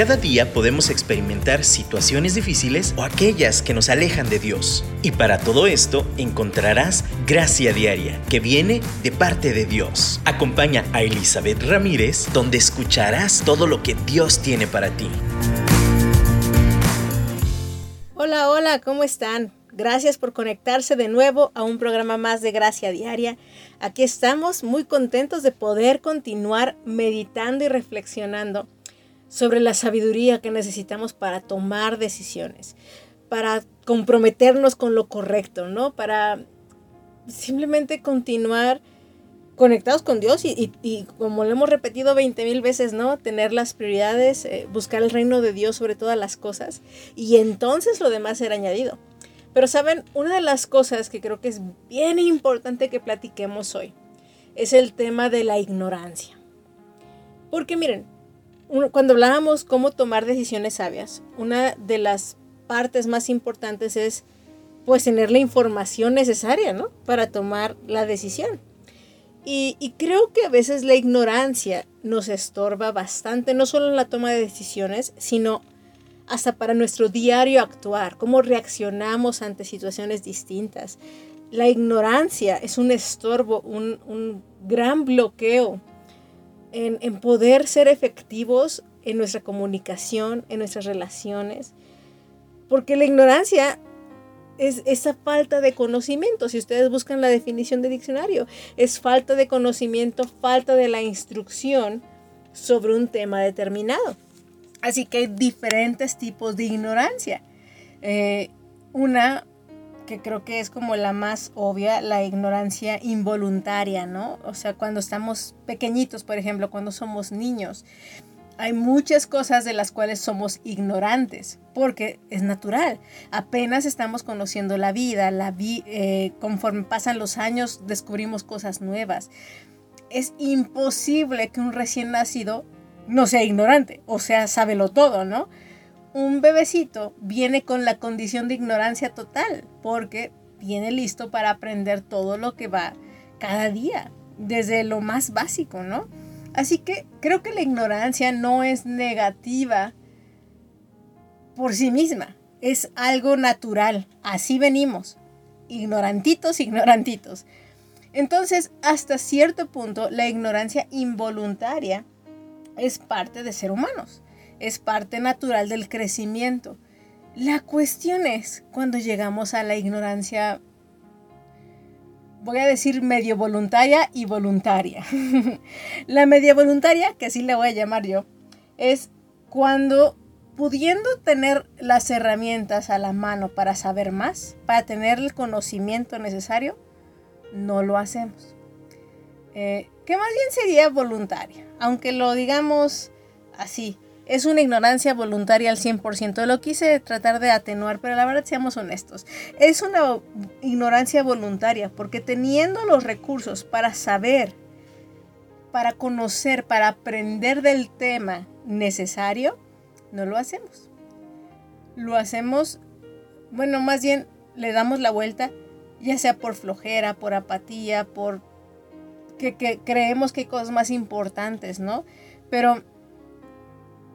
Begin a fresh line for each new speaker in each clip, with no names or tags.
Cada día podemos experimentar situaciones difíciles o aquellas que nos alejan de Dios. Y para todo esto encontrarás gracia diaria que viene de parte de Dios. Acompaña a Elizabeth Ramírez donde escucharás todo lo que Dios tiene para ti.
Hola, hola, ¿cómo están? Gracias por conectarse de nuevo a un programa más de Gracia Diaria. Aquí estamos muy contentos de poder continuar meditando y reflexionando sobre la sabiduría que necesitamos para tomar decisiones, para comprometernos con lo correcto, ¿no? Para simplemente continuar conectados con Dios y, como lo hemos repetido 20 mil veces, ¿no? Tener las prioridades, eh, buscar el reino de Dios sobre todas las cosas y entonces lo demás será añadido. Pero saben, una de las cosas que creo que es bien importante que platiquemos hoy es el tema de la ignorancia. Porque miren, cuando hablábamos cómo tomar decisiones sabias, una de las partes más importantes es pues tener la información necesaria, ¿no? Para tomar la decisión. Y, creo que a veces la ignorancia nos estorba bastante, no solo en la toma de decisiones, sino hasta para nuestro diario actuar, cómo reaccionamos ante situaciones distintas. La ignorancia es un estorbo, un, un gran bloqueo en, poder ser efectivos en nuestra comunicación, en nuestras relaciones. Porque la ignorancia es esa falta de conocimiento. Si ustedes buscan la definición de diccionario, es falta de conocimiento, falta de la instrucción sobre un tema determinado. Así que hay diferentes tipos de ignorancia. Eh, una que creo que es como la más obvia, la ignorancia involuntaria, ¿no? O sea, cuando estamos pequeñitos, por ejemplo, cuando somos niños, hay muchas cosas de las cuales somos ignorantes, porque es natural. Apenas estamos conociendo la vida, la eh, conforme pasan los años descubrimos cosas nuevas. Es imposible que un recién nacido no sea ignorante, o sea, sábelo todo, ¿no? Un bebecito viene con la condición de ignorancia total, porque viene listo para aprender todo lo que va cada día, desde lo más básico, ¿no? Así que creo que la ignorancia no es negativa por sí misma, es algo natural, así venimos, ignorantitos, ignorantitos. Entonces, hasta cierto punto, la ignorancia involuntaria es parte de ser humanos es parte natural del crecimiento. La cuestión es cuando llegamos a la ignorancia, voy a decir medio voluntaria y voluntaria. la media voluntaria, que así le voy a llamar yo, es cuando pudiendo tener las herramientas a la mano para saber más, para tener el conocimiento necesario, no lo hacemos. Eh, que más bien sería voluntaria, aunque lo digamos así, es una ignorancia voluntaria al 100%. Lo quise tratar de atenuar, pero la verdad seamos honestos. Es una ignorancia voluntaria porque teniendo los recursos para saber, para conocer, para aprender del tema necesario, no lo hacemos. Lo hacemos, bueno, más bien le damos la vuelta, ya sea por flojera, por apatía, por que, que creemos que hay cosas más importantes, ¿no? Pero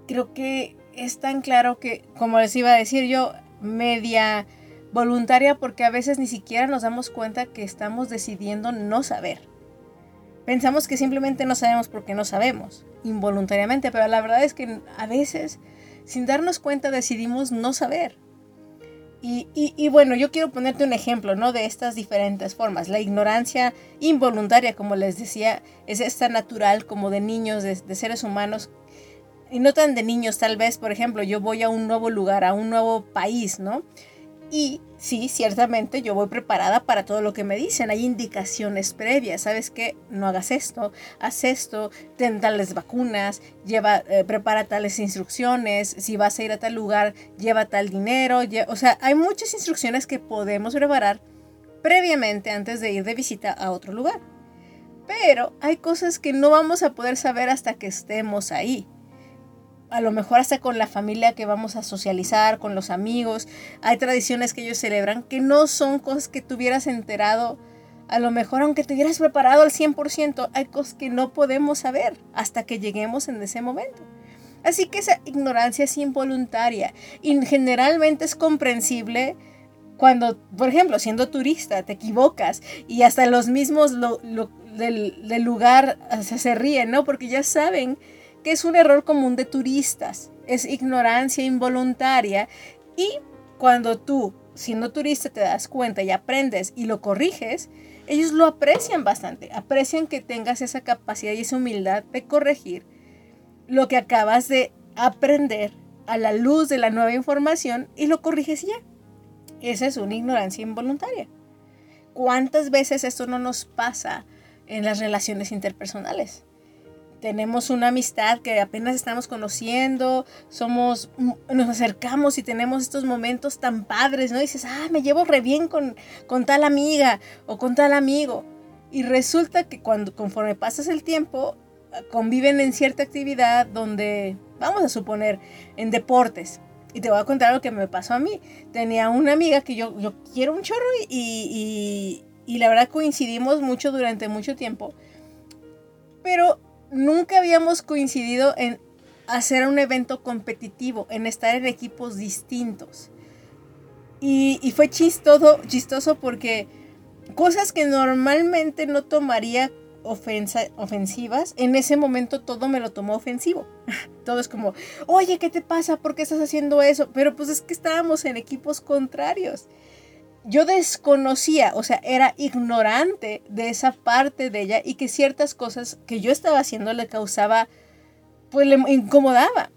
creo que es tan claro que, como les iba a decir yo, media voluntaria porque a veces ni siquiera nos damos cuenta que estamos decidiendo no saber. Pensamos que simplemente no sabemos porque no sabemos, involuntariamente, pero la verdad es que a veces, sin darnos cuenta, decidimos no saber. Y, y, bueno, yo quiero ponerte un ejemplo, ¿no? De estas diferentes formas. La ignorancia involuntaria, como les decía, es esta natural como de niños, de, de seres humanos y no tan de niños tal vez, por ejemplo, yo voy a un nuevo lugar, a un nuevo país, ¿no? Y sí, ciertamente yo voy preparada para todo lo que me dicen. Hay indicaciones previas. ¿Sabes qué? No hagas esto, haz esto, ten tales vacunas, lleva, eh, prepara tales instrucciones. Si vas a ir a tal lugar, lleva tal dinero. o sea, hay muchas instrucciones que podemos preparar previamente antes de ir de visita a otro lugar. Pero hay cosas que no vamos a poder saber hasta que estemos ahí a lo mejor hasta con la familia que vamos a socializar, con los amigos. Hay tradiciones que ellos celebran que no son cosas que tuvieras enterado. A lo mejor aunque te hubieras preparado al 100%, hay cosas que no podemos saber hasta que lleguemos en ese momento. Así que esa ignorancia es involuntaria y generalmente es comprensible cuando, por ejemplo, siendo turista, te equivocas y hasta los mismos del, lugar se ríen, ¿no? Porque ya saben que es un error común de turistas, es ignorancia involuntaria y cuando tú, siendo turista, te das cuenta y aprendes y lo corriges, ellos lo aprecian bastante, aprecian que tengas esa capacidad y esa humildad de corregir lo que acabas de aprender a la luz de la nueva información y lo corriges ya. Esa es una ignorancia involuntaria. ¿Cuántas veces esto no nos pasa en las relaciones interpersonales? Tenemos una amistad que apenas estamos conociendo, somos, nos acercamos y tenemos estos momentos tan padres, ¿no? dices, ah, me llevo re bien con, con tal amiga o con tal amigo. Y resulta que cuando, conforme pasas el tiempo, conviven en cierta actividad donde, vamos a suponer, en deportes. Y te voy a contar lo que me pasó a mí. Tenía una amiga que yo, yo quiero un chorro y, y, la verdad coincidimos mucho durante mucho tiempo. Pero nunca habíamos coincidido en hacer un evento competitivo, en estar en equipos distintos. Y, fue chistoso, chistoso porque cosas que normalmente no tomaría ofensivas, en ese momento todo me lo tomó ofensivo. todo es como, oye, ¿qué te pasa? ¿Por qué estás haciendo eso? Pero pues es que estábamos en equipos contrarios. Yo desconocía, o sea, era ignorante de esa parte de ella y que ciertas cosas que yo estaba haciendo le causaba, pues le incomodaba.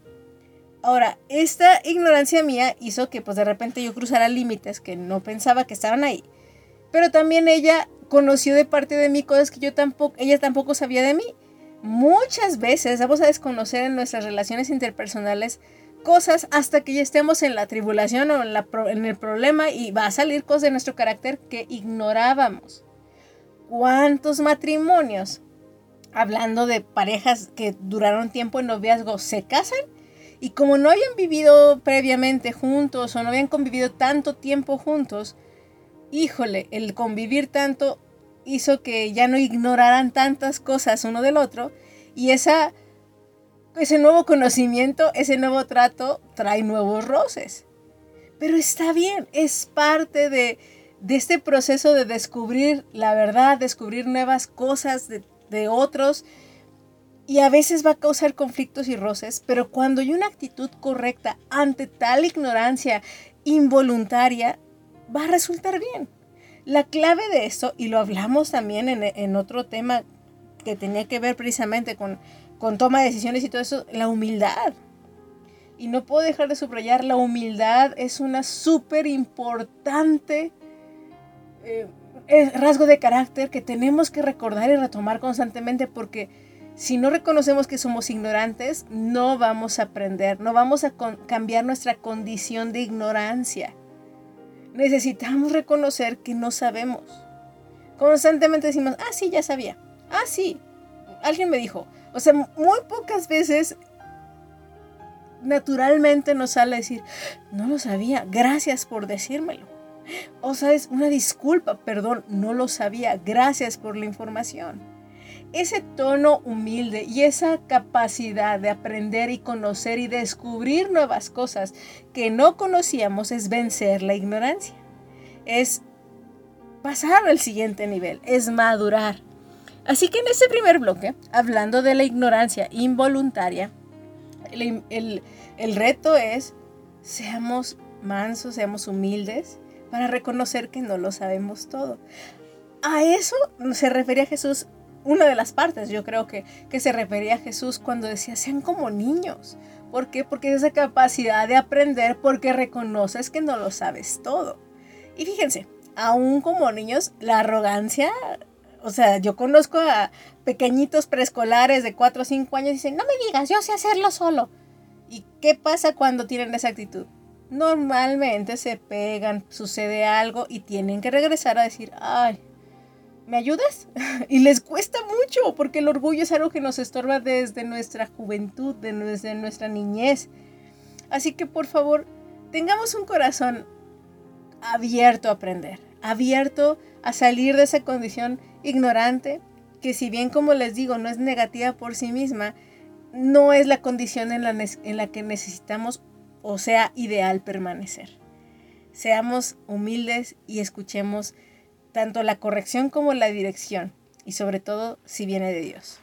Ahora, esta ignorancia mía hizo que pues de repente yo cruzara límites que no pensaba que estaban ahí. Pero también ella conoció de parte de mí cosas que yo tampoco, ella tampoco sabía de mí. Muchas veces vamos a desconocer en nuestras relaciones interpersonales cosas hasta que ya estemos en la tribulación o en, el problema y va a salir cosas de nuestro carácter que ignorábamos. ¿Cuántos matrimonios, hablando de parejas que duraron tiempo en noviazgo, se casan? Y como no habían vivido previamente juntos o no habían convivido tanto tiempo juntos, híjole, el convivir tanto hizo que ya no ignoraran tantas cosas uno del otro y esa, ese nuevo conocimiento, ese nuevo trato trae nuevos roces. Pero está bien, es parte de, este proceso de descubrir la verdad, descubrir nuevas cosas de, de otros y a veces va a causar conflictos y roces, pero cuando hay una actitud correcta ante tal ignorancia involuntaria, va a resultar bien. La clave de esto, y lo hablamos también en, otro tema que tenía que ver precisamente con, con toma de decisiones y todo eso, la humildad. Y no puedo dejar de subrayar, la humildad es una súper importante eh, rasgo de carácter que tenemos que recordar y retomar constantemente porque si no reconocemos que somos ignorantes, no vamos a aprender, no vamos a cambiar nuestra condición de ignorancia necesitamos reconocer que no sabemos. Constantemente decimos, ah, sí, ya sabía. Ah, sí, alguien me dijo. O sea, muy pocas veces naturalmente nos sale decir, no lo sabía, gracias por decírmelo. O sea, es una disculpa, perdón, no lo sabía, gracias por la información ese tono humilde y esa capacidad de aprender y conocer y descubrir nuevas cosas que no conocíamos es vencer la ignorancia. Es pasar al siguiente nivel, es madurar. Así que en este primer bloque, hablando de la ignorancia involuntaria, el, reto es seamos mansos, seamos humildes para reconocer que no lo sabemos todo. A eso se refería Jesús una de las partes, yo creo que, que se refería Jesús cuando decía, sean como niños. ¿Por qué? Porque es esa capacidad de aprender porque reconoces que no lo sabes todo. Y fíjense, aún como niños, la arrogancia, o sea, yo conozco a pequeñitos preescolares de 4 o 5 años y dicen, no me digas, yo sé hacerlo solo. ¿Y qué pasa cuando tienen esa actitud? Normalmente se pegan, sucede algo y tienen que regresar a decir, ay, ¿me ayudas? y les cuesta mucho porque el orgullo es algo que nos estorba desde nuestra juventud, desde nuestra niñez. Así que por favor, tengamos un corazón abierto a aprender, abierto a salir de esa condición ignorante que si bien como les digo no es negativa por sí misma,
no es la condición en la, en la que necesitamos o sea ideal permanecer. Seamos humildes y escuchemos tanto la corrección como la dirección y sobre todo si viene de Dios.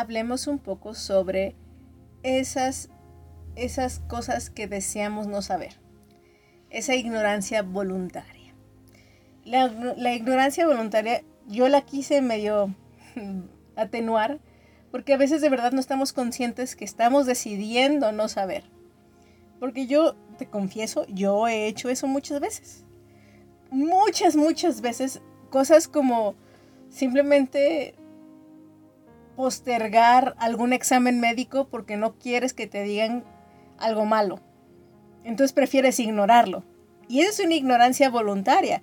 Hablemos un poco sobre esas, esas cosas que deseamos no saber. Esa ignorancia voluntaria. La, la ignorancia voluntaria yo la quise medio atenuar porque a veces de verdad no estamos conscientes que estamos decidiendo no saber. Porque yo te confieso, yo he hecho eso muchas veces. Muchas, muchas veces. Cosas como simplemente postergar algún examen médico porque no quieres que te digan algo malo. Entonces prefieres ignorarlo. Y esa es una ignorancia voluntaria.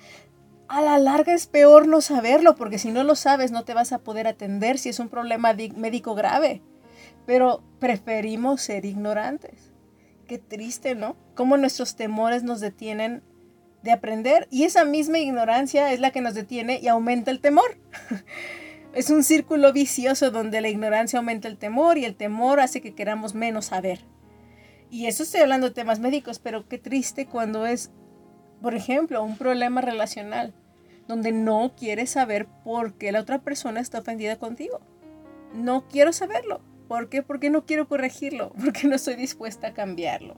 A la larga es peor no saberlo porque si no lo sabes no te vas a poder atender si es un problema di- médico grave. Pero preferimos ser ignorantes. Qué triste, ¿no? Cómo nuestros temores nos detienen de aprender y esa misma ignorancia es la que nos detiene y aumenta el temor. Es un círculo vicioso donde la ignorancia aumenta el temor y el temor hace que queramos menos saber. Y eso estoy hablando de temas médicos, pero qué triste cuando es, por ejemplo, un problema relacional, donde no quieres saber por qué la otra persona está ofendida contigo. No quiero saberlo. ¿Por qué? Porque no quiero corregirlo, porque no estoy dispuesta a cambiarlo.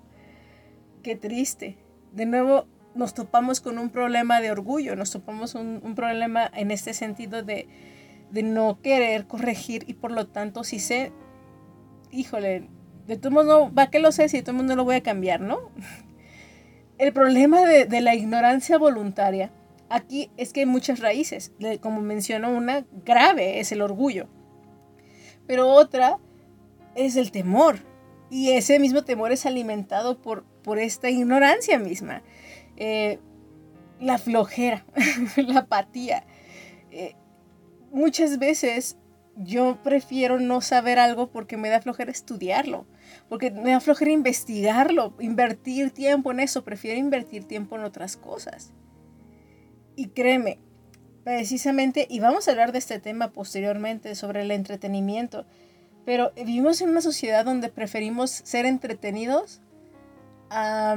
Qué triste. De nuevo, nos topamos con un problema de orgullo, nos topamos un, un problema en este sentido de, de no querer corregir y por lo tanto si sé, híjole, de todos modos, no, ¿va que lo sé si de todos modos no lo voy a cambiar, no? El problema de, de la ignorancia voluntaria aquí es que hay muchas raíces. Como menciono, una grave es el orgullo, pero otra es el temor. Y ese mismo temor es alimentado por, por esta ignorancia misma. Eh, la flojera, la apatía. Eh, muchas veces yo prefiero no saber algo porque me da flojera estudiarlo, porque me da flojera investigarlo, invertir tiempo en eso, prefiero invertir tiempo en otras cosas. Y créeme, precisamente, y vamos a hablar de este tema posteriormente sobre el entretenimiento, pero vivimos en una sociedad donde preferimos ser entretenidos a,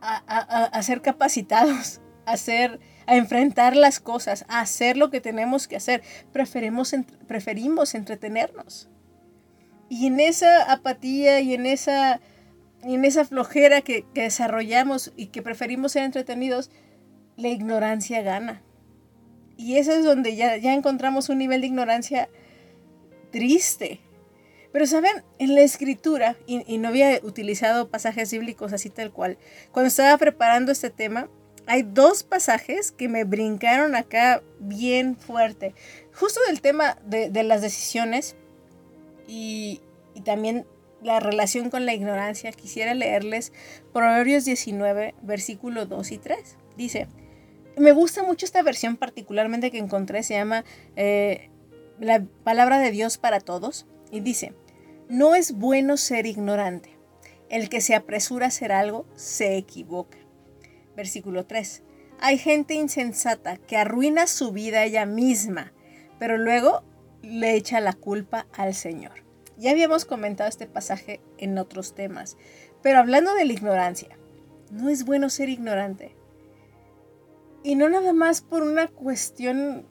a, a- a ser capacitados, a, ser, a enfrentar las cosas, a hacer lo que tenemos que hacer. Preferimos, preferimos entretenernos. Y en esa apatía y en esa, en esa flojera que, que desarrollamos y que preferimos ser entretenidos, la ignorancia gana. Y eso es donde ya, ya encontramos un nivel de ignorancia triste. Pero saben, en la escritura, y, y no había utilizado pasajes bíblicos así tal cual, cuando estaba preparando este tema, hay dos pasajes que me brincaron acá bien fuerte. Justo del tema de, las decisiones y, y también la relación con la ignorancia. Quisiera leerles Proverbios 19, versículo 2 y 3. Dice, me gusta mucho esta versión particularmente que encontré, se llama eh, La palabra de Dios para todos. Y dice, no es bueno ser ignorante. El que se apresura a hacer algo se equivoca. Versículo 3. Hay gente insensata que arruina su vida ella misma, pero luego le echa la culpa al Señor. Ya habíamos comentado este pasaje en otros temas, pero hablando de la ignorancia, no es bueno ser ignorante. Y no nada más por una cuestión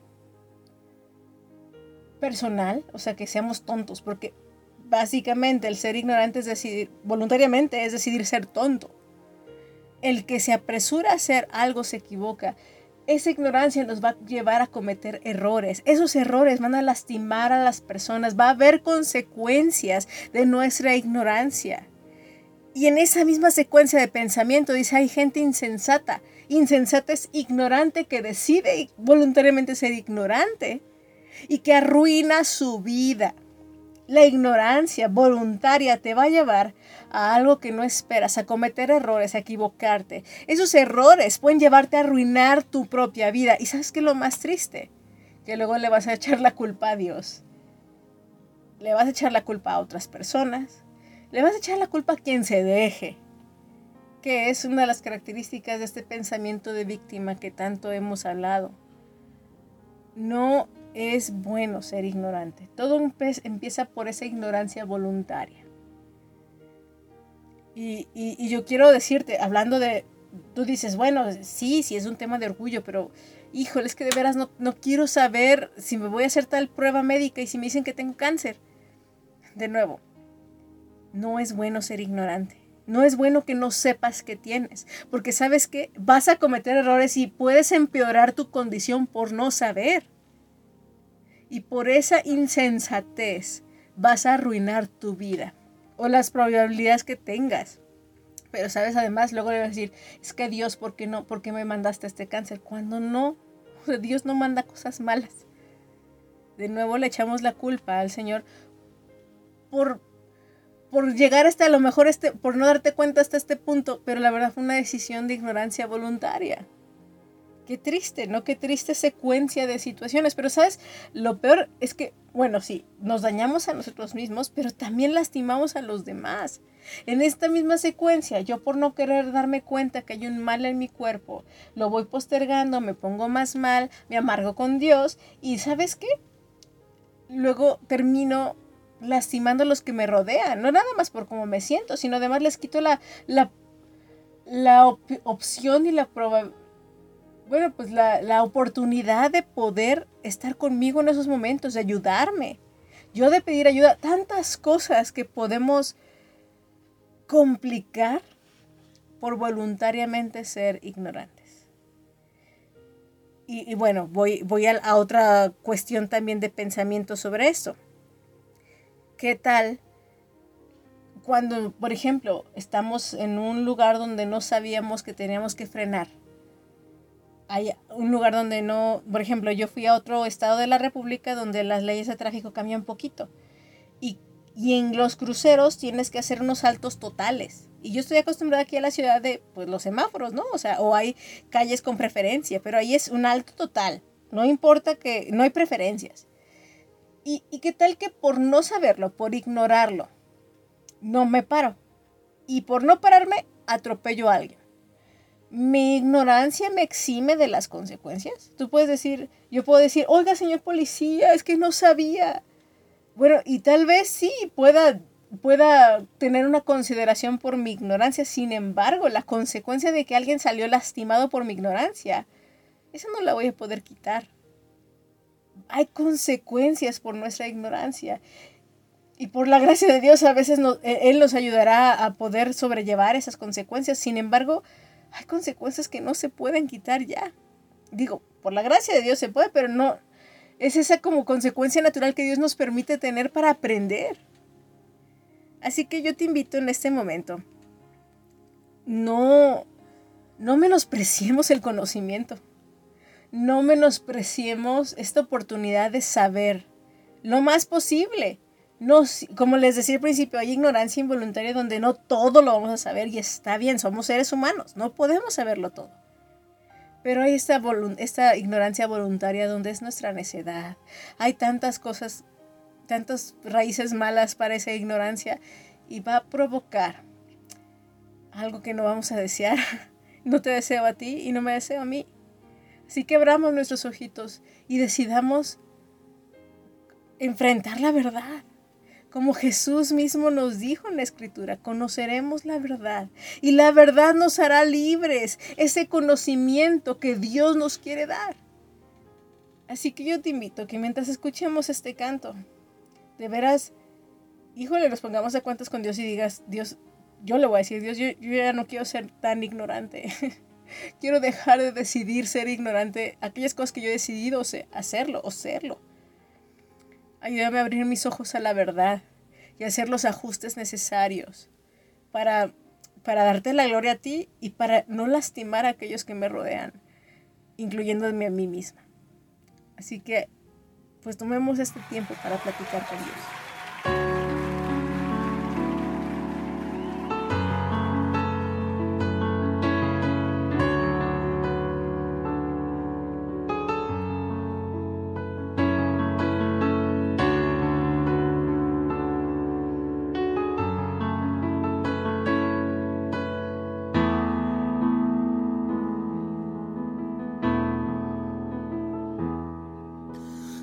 personal, o sea, que seamos tontos, porque básicamente el ser ignorante es decidir, voluntariamente es decidir ser tonto. El que se apresura a hacer algo se equivoca. Esa ignorancia nos va a llevar a cometer errores. Esos errores van a lastimar a las personas. Va a haber consecuencias de nuestra ignorancia. Y en esa misma secuencia de pensamiento dice, hay gente insensata. Insensata es ignorante que decide voluntariamente ser ignorante y que arruina su vida. La ignorancia voluntaria te va a llevar a algo que no esperas, a cometer errores, a equivocarte. Esos errores pueden llevarte a arruinar tu propia vida. ¿Y sabes qué es lo más triste? Que luego le vas a echar la culpa a Dios. Le vas a echar la culpa a otras personas. Le vas a echar la culpa a quien se deje. Que es una de las características de este pensamiento de víctima que tanto hemos hablado. No es bueno ser ignorante. Todo empieza por esa ignorancia voluntaria. Y, yo quiero decirte, hablando de, tú dices, bueno, sí, sí es un tema de orgullo, pero híjole, es que de veras no, no quiero saber si me voy a hacer tal prueba médica y si me dicen que tengo cáncer. De nuevo, no es bueno ser ignorante. No es bueno que no sepas que tienes, porque sabes que vas a cometer errores y puedes empeorar tu condición por no saber. Y por esa insensatez vas a arruinar tu vida o las probabilidades que tengas. Pero sabes, además, luego le vas a decir, es que Dios, ¿por qué no? ¿Por qué me mandaste este cáncer? Cuando no, Dios no manda cosas malas. De nuevo le echamos la culpa al Señor por, por llegar hasta a lo mejor este, por no darte cuenta hasta este punto, pero la verdad fue una decisión de ignorancia voluntaria. Qué triste, ¿no? Qué triste secuencia de situaciones. Pero, ¿sabes? Lo peor es que, bueno, sí, nos dañamos a nosotros mismos, pero también lastimamos a los demás. En esta misma secuencia, yo por no querer darme cuenta que hay un mal en mi cuerpo, lo voy postergando, me pongo más mal, me amargo con Dios y ¿sabes qué? Luego termino lastimando a los que me rodean, no nada más por cómo me siento, sino además les quito la, la, la op- opción y la probabilidad bueno, pues la, la oportunidad de poder estar conmigo en esos momentos, de ayudarme. Yo de pedir ayuda, tantas cosas que podemos complicar por voluntariamente ser ignorantes. Y, y bueno, voy, voy a, a otra cuestión también de pensamiento sobre esto. ¿Qué tal cuando, por ejemplo, estamos en un lugar donde no sabíamos que teníamos que frenar? Hay un lugar donde no, por ejemplo, yo fui a otro estado de la República donde las leyes de tráfico cambian un poquito. Y, y en los cruceros tienes que hacer unos saltos totales. Y yo estoy acostumbrada aquí a la ciudad de pues, los semáforos, ¿no? O sea, o hay calles con preferencia, pero ahí es un alto total. No importa que, no hay preferencias. ¿Y, y qué tal que por no saberlo, por ignorarlo, no me paro? Y por no pararme, atropello a alguien. ¿Mi ignorancia me exime de las consecuencias? Tú puedes decir, yo puedo decir, oiga, señor policía, es que no sabía. Bueno, y tal vez sí pueda, pueda tener una consideración por mi ignorancia. Sin embargo, la consecuencia de que alguien salió lastimado por mi ignorancia, esa no la voy a poder quitar. Hay consecuencias por nuestra ignorancia. Y por la gracia de Dios, a veces nos- eh, Él nos ayudará a poder sobrellevar esas consecuencias. Sin embargo, hay consecuencias que no se pueden quitar ya. Digo, por la gracia de Dios se puede, pero no. Es esa como consecuencia natural que Dios nos permite tener para aprender. Así que yo te invito en este momento. No, no menospreciemos el conocimiento. No menospreciemos esta oportunidad de saber lo más posible. No, como les decía al principio, hay ignorancia involuntaria donde no todo lo vamos a saber y está bien, somos seres humanos, no podemos saberlo todo. Pero hay esta, esta ignorancia voluntaria donde es nuestra necedad. Hay tantas cosas, tantas raíces malas para esa ignorancia y va a provocar algo que no vamos a desear. No te deseo a ti y no me deseo a mí. Así que abramos nuestros ojitos y decidamos enfrentar la verdad. Como Jesús mismo nos dijo en la escritura, conoceremos la verdad y la verdad nos hará libres, ese conocimiento que Dios nos quiere dar. Así que yo te invito que mientras escuchemos este canto, de veras, híjole, nos pongamos a cuentas con Dios y digas, Dios, yo le voy a decir, Dios, yo, ya no quiero ser tan ignorante. quiero dejar de decidir ser ignorante aquellas cosas que yo he decidido hacerlo o serlo. Ayúdame a abrir mis ojos a la verdad y hacer los ajustes necesarios para, para darte la gloria a ti y para no lastimar a aquellos que me rodean, incluyéndome a mí misma. Así que, pues tomemos este tiempo para platicar con Dios.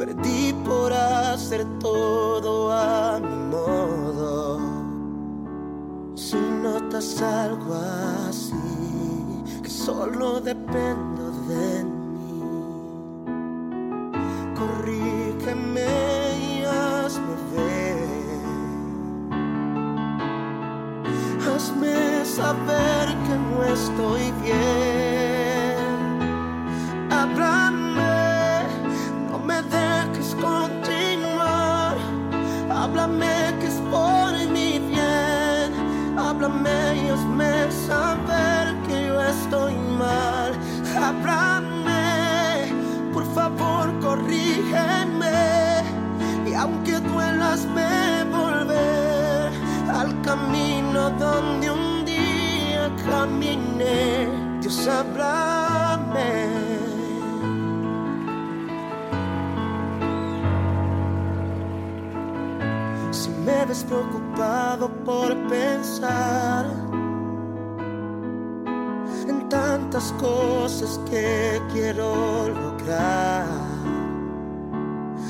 Perdí por hacer todo a mi modo. Si notas algo así, que solo dependo tantas cosas que quiero lograr,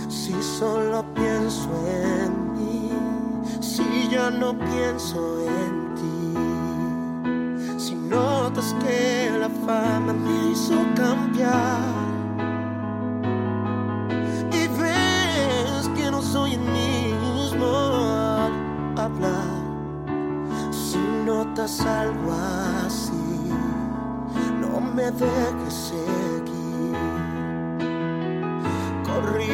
si solo pienso en mí, si ya no pienso en ti, si notas que la fama me hizo cambiar. Y ves que no soy el mismo al hablar. Si notas algo así, me dejes seguir. Corrígeme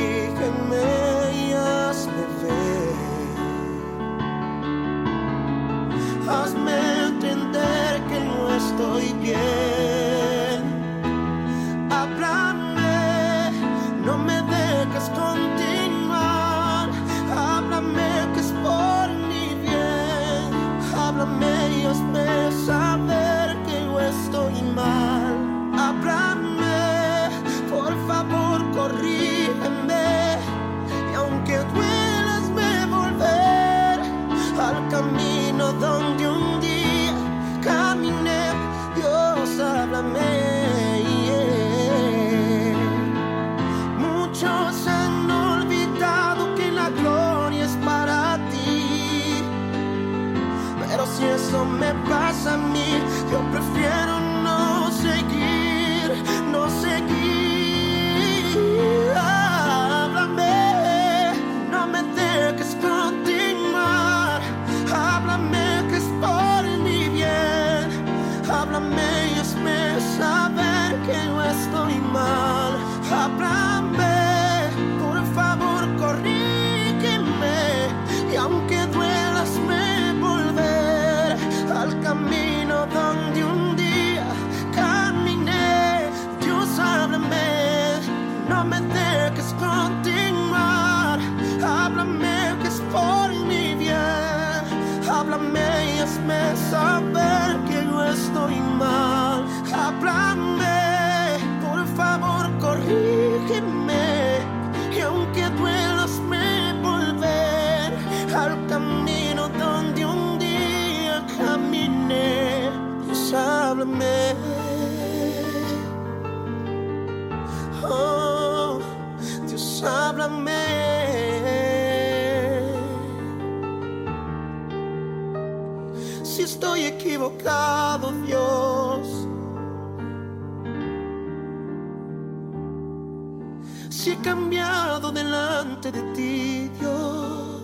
pasa equivocado, Dios. Si he cambiado delante de ti, Dios.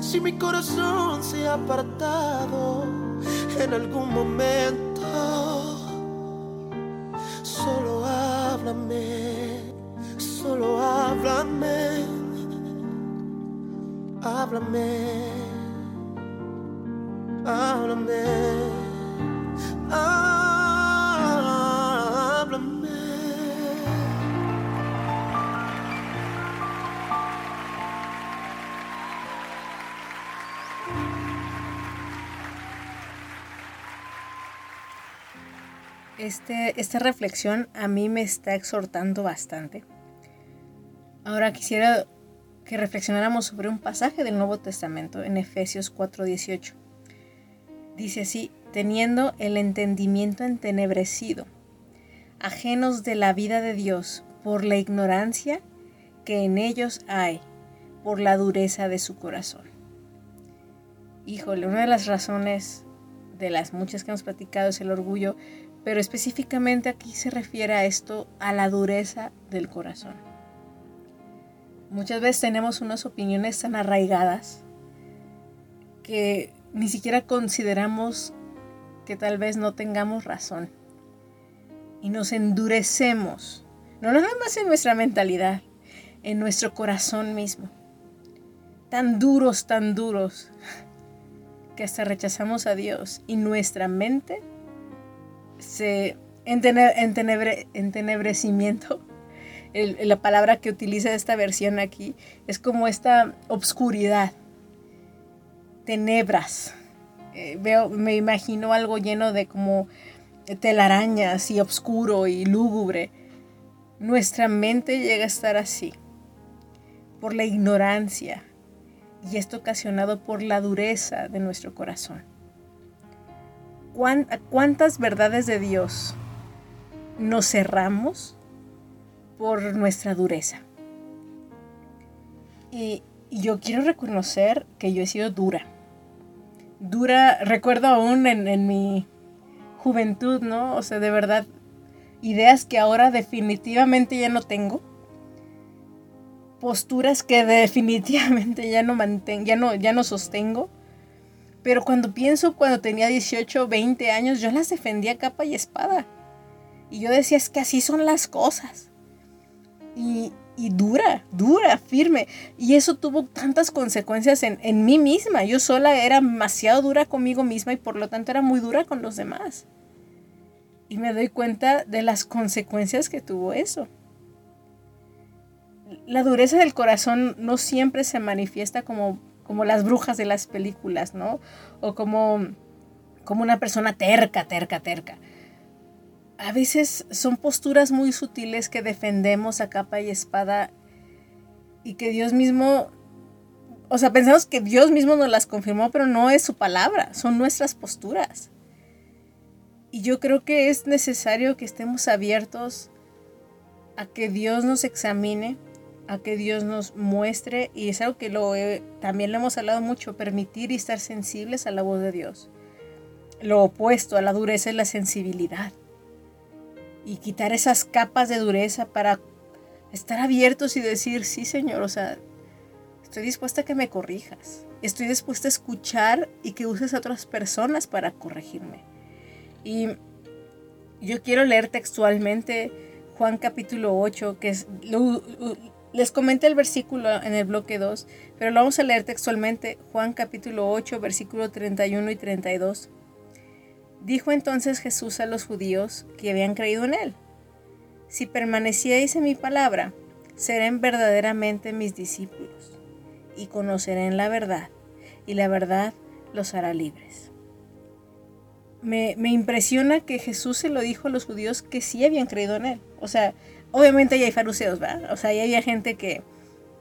Si mi corazón se ha apartado en algún momento, solo háblame, solo háblame, háblame,
Este, esta reflexión a mí me está exhortando bastante. Ahora quisiera que reflexionáramos sobre un pasaje del Nuevo Testamento en Efesios 4:18. Dice así, teniendo el entendimiento entenebrecido, ajenos de la vida de Dios por la ignorancia que en ellos hay, por la dureza de su corazón. Híjole, una de las razones de las muchas que hemos platicado es el orgullo, pero específicamente aquí se refiere a esto, a la dureza del corazón. Muchas veces tenemos unas opiniones tan arraigadas que ni siquiera consideramos que tal vez no tengamos razón. Y nos endurecemos, no nada más en nuestra mentalidad, en nuestro corazón mismo. Tan duros, tan duros, que hasta rechazamos a Dios y nuestra mente entenebrecimiento. La palabra que utiliza esta versión aquí es como esta obscuridad, tenebras. Eh, veo, me imagino algo lleno de como telarañas y oscuro y lúgubre. Nuestra mente llega a estar así por la ignorancia y esto ocasionado por la dureza de nuestro corazón. ¿Cuán- a ¿Cuántas verdades de Dios nos cerramos por nuestra dureza? Y, yo quiero reconocer que yo he sido dura. Dura, recuerdo aún en, en mi juventud, ¿no? O sea, de verdad, ideas que ahora definitivamente ya no tengo. Posturas que definitivamente ya no mantengo, ya no, ya no sostengo. Pero cuando pienso cuando tenía 18, 20 años, yo las defendía capa y espada. Y yo decía, es que así son las cosas. Y, y dura, dura, firme. Y eso tuvo tantas consecuencias en, en mí misma. Yo sola era demasiado dura conmigo misma y por lo tanto era muy dura con los demás. Y me doy cuenta de las consecuencias que tuvo eso. La dureza del corazón no siempre se manifiesta como, como las brujas de las películas, ¿no? O como, como una persona terca, terca, terca. A veces son posturas muy sutiles que defendemos a capa y espada y que Dios mismo, o sea, pensamos que Dios mismo nos las confirmó, pero no es su palabra, son nuestras posturas. Y yo creo que es necesario que estemos abiertos a que Dios nos examine, a que Dios nos muestre, y es algo que lo también lo hemos hablado mucho, permitir y estar sensibles a la voz de Dios. Lo opuesto a la dureza es la sensibilidad. Y quitar esas capas de dureza para estar abiertos y decir, sí Señor, o sea, estoy dispuesta a que me corrijas. Estoy dispuesta a escuchar y que uses a otras personas para corregirme. Y yo quiero leer textualmente Juan capítulo 8, que es, lo- les comenté el versículo en el bloque 2, pero lo vamos a leer textualmente, Juan capítulo 8, versículo 31 y 32. Dijo entonces Jesús a los judíos que habían creído en él, si permanecierais en mi palabra, serán verdaderamente mis discípulos y conocerán la verdad, y la verdad los hará libres. Me, me impresiona que Jesús se lo dijo a los judíos que sí habían creído en él. O sea, obviamente ahí hay fariseos, ¿verdad? O sea, ahí había gente que,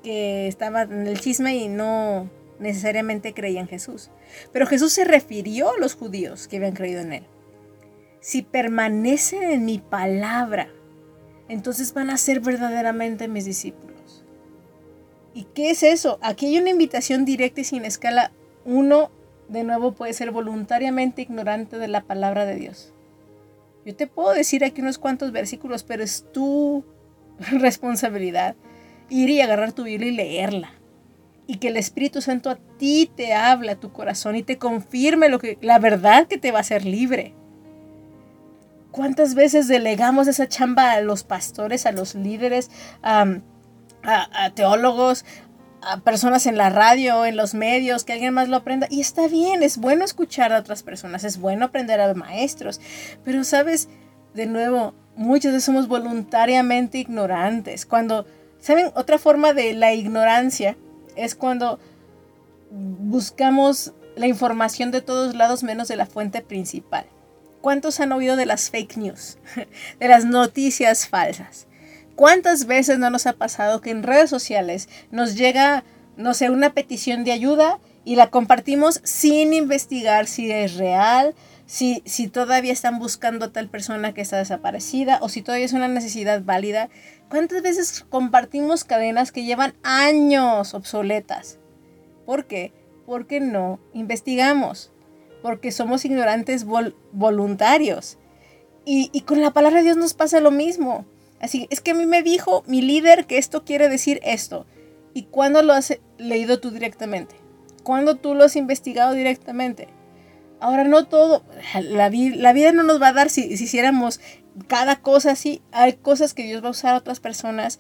que estaba en el chisme y no necesariamente creía en Jesús. Pero Jesús se refirió a los judíos que habían creído en él. Si permanecen en mi palabra, entonces van a ser verdaderamente mis discípulos. ¿Y qué es eso? Aquí hay una invitación directa y sin escala. Uno, de nuevo, puede ser voluntariamente ignorante de la palabra de Dios. Yo te puedo decir aquí unos cuantos versículos, pero es tu responsabilidad ir y agarrar tu Biblia y leerla. Y que el Espíritu Santo a ti te hable a tu corazón y te confirme lo que, la verdad que te va a hacer libre. ¿Cuántas veces delegamos esa chamba a los pastores, a los líderes, a teólogos, a personas en la radio, en los medios, que alguien más lo aprenda? Y está bien, es bueno escuchar a otras personas, es bueno aprender a maestros, pero sabes, de nuevo, muchos de somos voluntariamente ignorantes. Cuando, ¿saben? Otra forma de la ignorancia es cuando buscamos la información de todos lados menos de la fuente principal. ¿Cuántos han oído de las fake news? De las noticias falsas. ¿Cuántas veces no nos ha pasado que en redes sociales nos llega, no sé, una petición de ayuda y la compartimos sin investigar si es real, si, si todavía están buscando a tal persona que está desaparecida o si todavía es una necesidad válida? ¿Cuántas veces compartimos cadenas que llevan años obsoletas? ¿Por qué? Porque no investigamos, porque somos ignorantes vol- voluntarios. Y, y con la palabra de Dios nos pasa lo mismo. Así, es que a mí me dijo mi líder que esto quiere decir esto. ¿Y cuándo lo has leído tú directamente? ¿Cuándo tú lo has investigado directamente? Ahora no todo, la, vi- la vida no nos va a dar si, si hiciéramos cada cosa así. Hay cosas que Dios va a usar a otras personas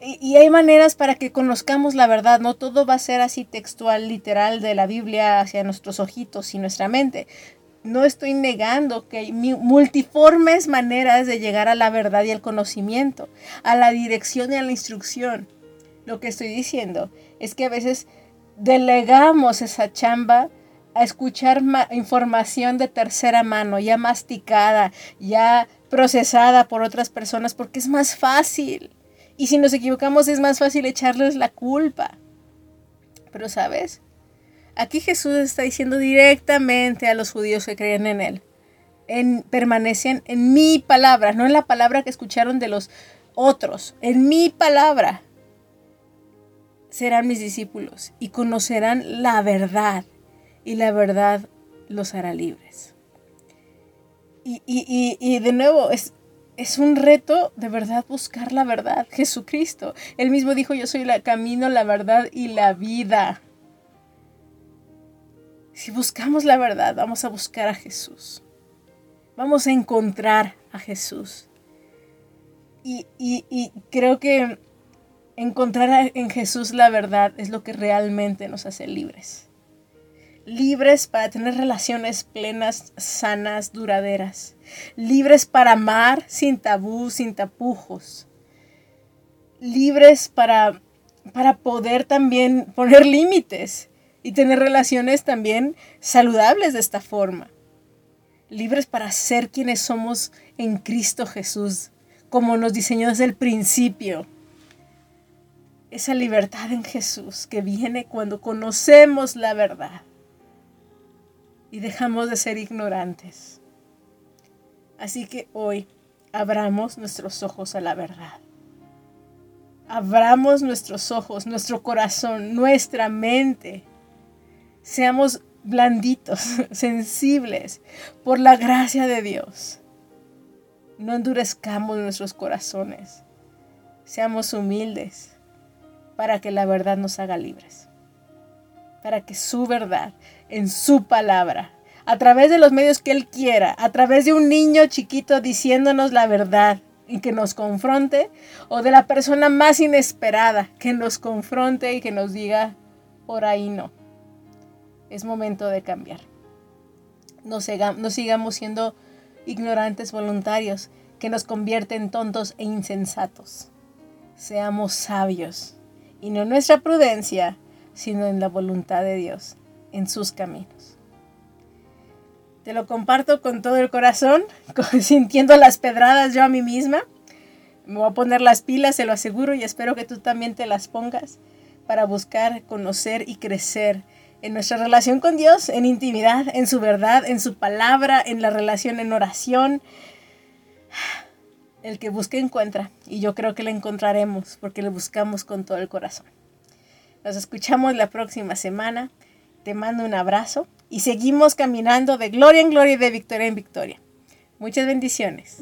y hay maneras para que conozcamos la verdad. No todo va a ser así textual, literal de la Biblia hacia nuestros ojitos y nuestra mente. No estoy negando que hay multiformes maneras de llegar a la verdad y al conocimiento, a la dirección y a la instrucción. Lo que estoy diciendo es que a veces delegamos esa chamba a escuchar ma- información de tercera mano, ya masticada, ya procesada por otras personas, porque es más fácil. Y si nos equivocamos es más fácil echarles la culpa. Pero sabes, aquí Jesús está diciendo directamente a los judíos que creen en Él, en, permanecen en mi palabra, no en la palabra que escucharon de los otros, en mi palabra. Serán mis discípulos y conocerán la verdad y la verdad los hará libres. Y, y- y- y de nuevo, es, es un reto de verdad buscar la verdad. Jesucristo, él mismo dijo, yo soy el camino, la verdad y la vida. Si buscamos la verdad, vamos a buscar a Jesús. Vamos a encontrar a Jesús. Y, y- y creo que encontrar en Jesús la verdad es lo que realmente nos hace libres libres para tener relaciones plenas, sanas, duraderas, libres para amar sin tabú, sin tapujos, libres para, para poder también poner límites y tener relaciones también saludables de esta forma, libres para ser quienes somos en Cristo Jesús, como nos diseñó desde el principio. Esa libertad en Jesús que viene cuando conocemos la verdad y dejamos de ser ignorantes. Así que hoy abramos nuestros ojos a la verdad. Abramos nuestros ojos, nuestro corazón, nuestra mente. Seamos blanditos, sensibles por la gracia de Dios. No endurezcamos nuestros corazones. Seamos humildes para que la verdad nos haga libres. Para que su verdad en su palabra, a través de los medios que Él quiera, a través de un niño chiquito diciéndonos la verdad y que nos confronte, o de la persona más inesperada que nos confronte y que nos diga, por ahí no. Es momento de cambiar. No, siga- no sigamos siendo ignorantes voluntarios que nos convierten en tontos e insensatos. Seamos sabios, y no en nuestra prudencia, sino en la voluntad de Dios
en sus caminos. Te lo comparto con todo el corazón, sintiendo las pedradas yo a mí misma. Me voy a poner las pilas, se lo aseguro, y espero que tú también te las pongas para buscar, conocer y crecer en nuestra relación con Dios, en intimidad, en su verdad, en su palabra, en la relación en oración. El que busca encuentra, y yo creo que le encontraremos porque le buscamos con todo el corazón. Nos escuchamos la próxima semana. Te mando un abrazo y seguimos caminando de gloria en gloria y de victoria en victoria. Muchas bendiciones.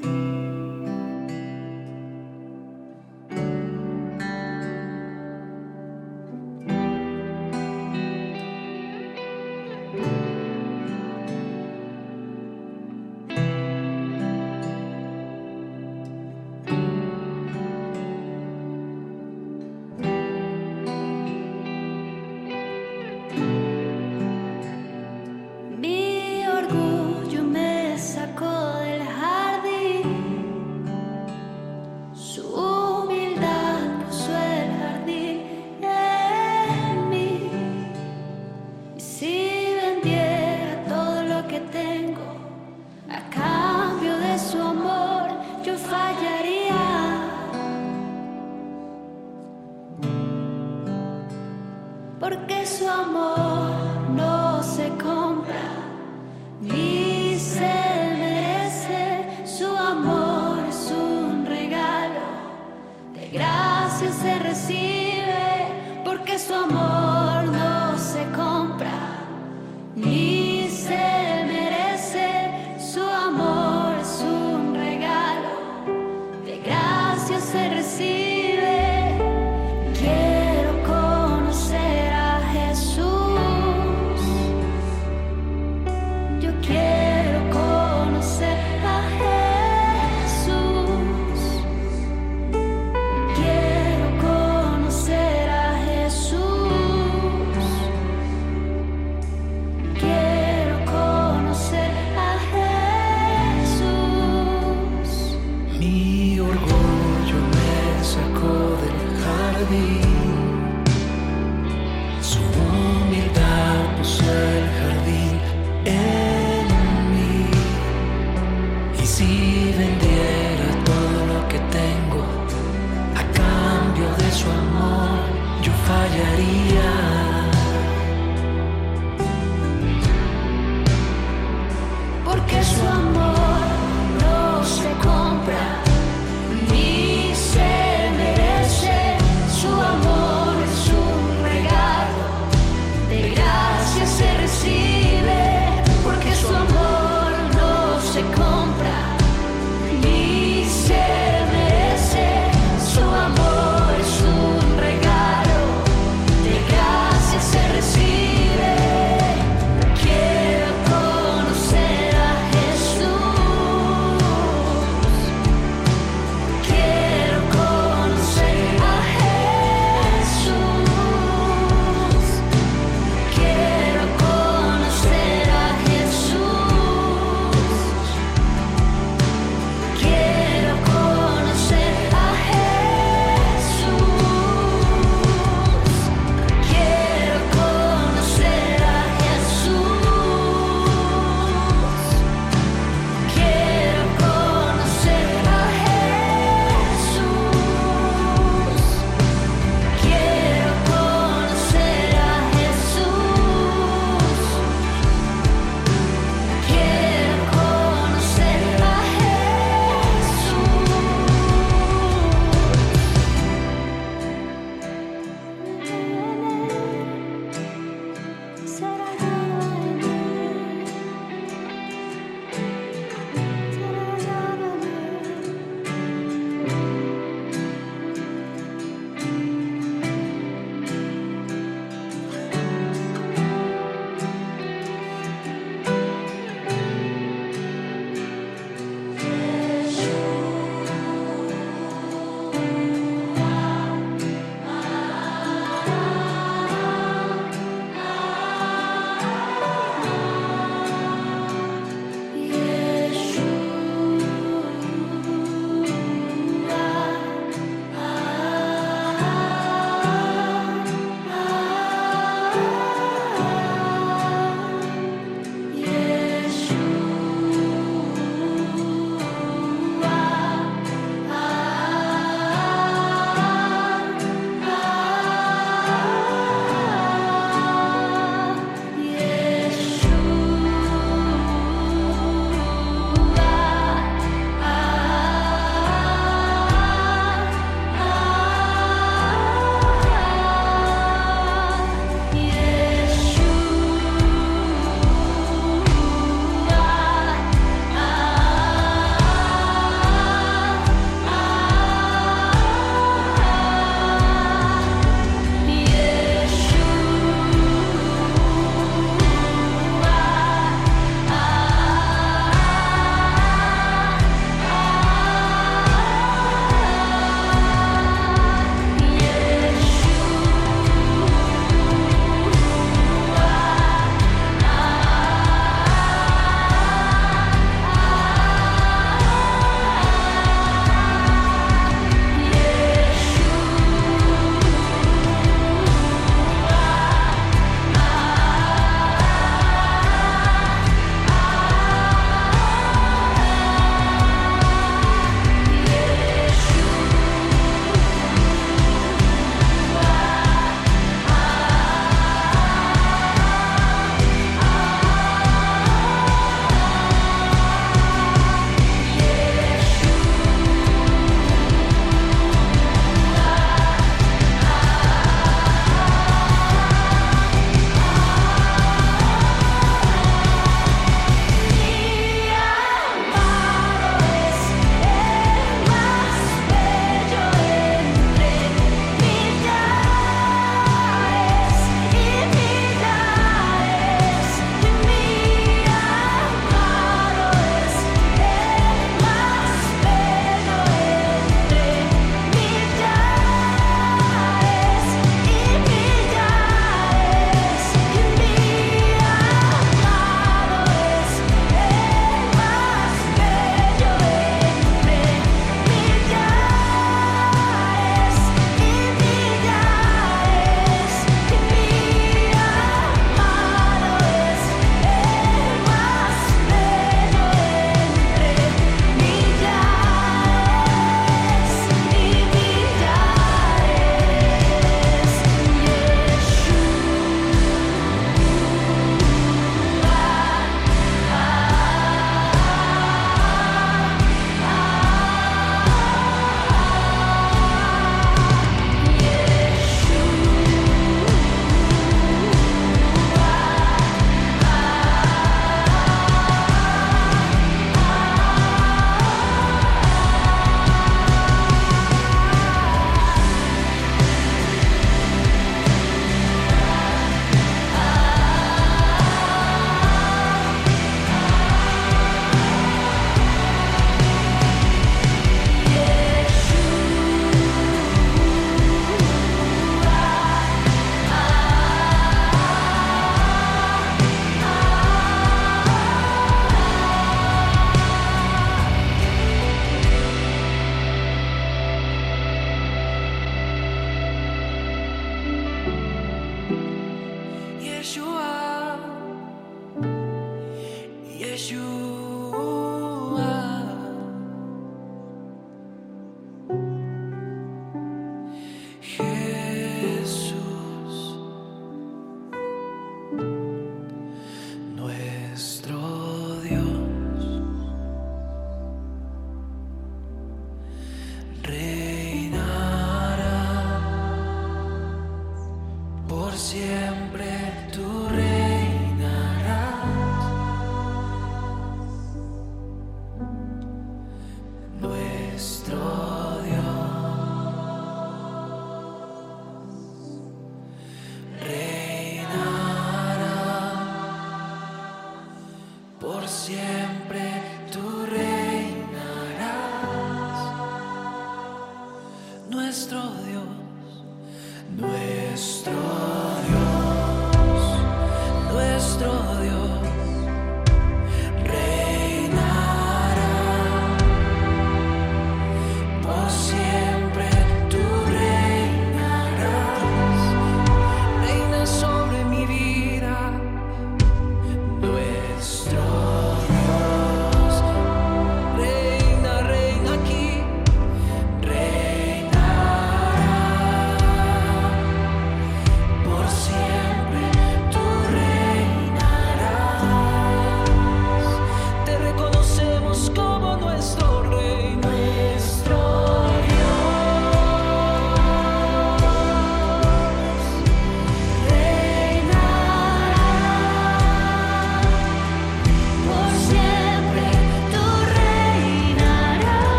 por siempre tú.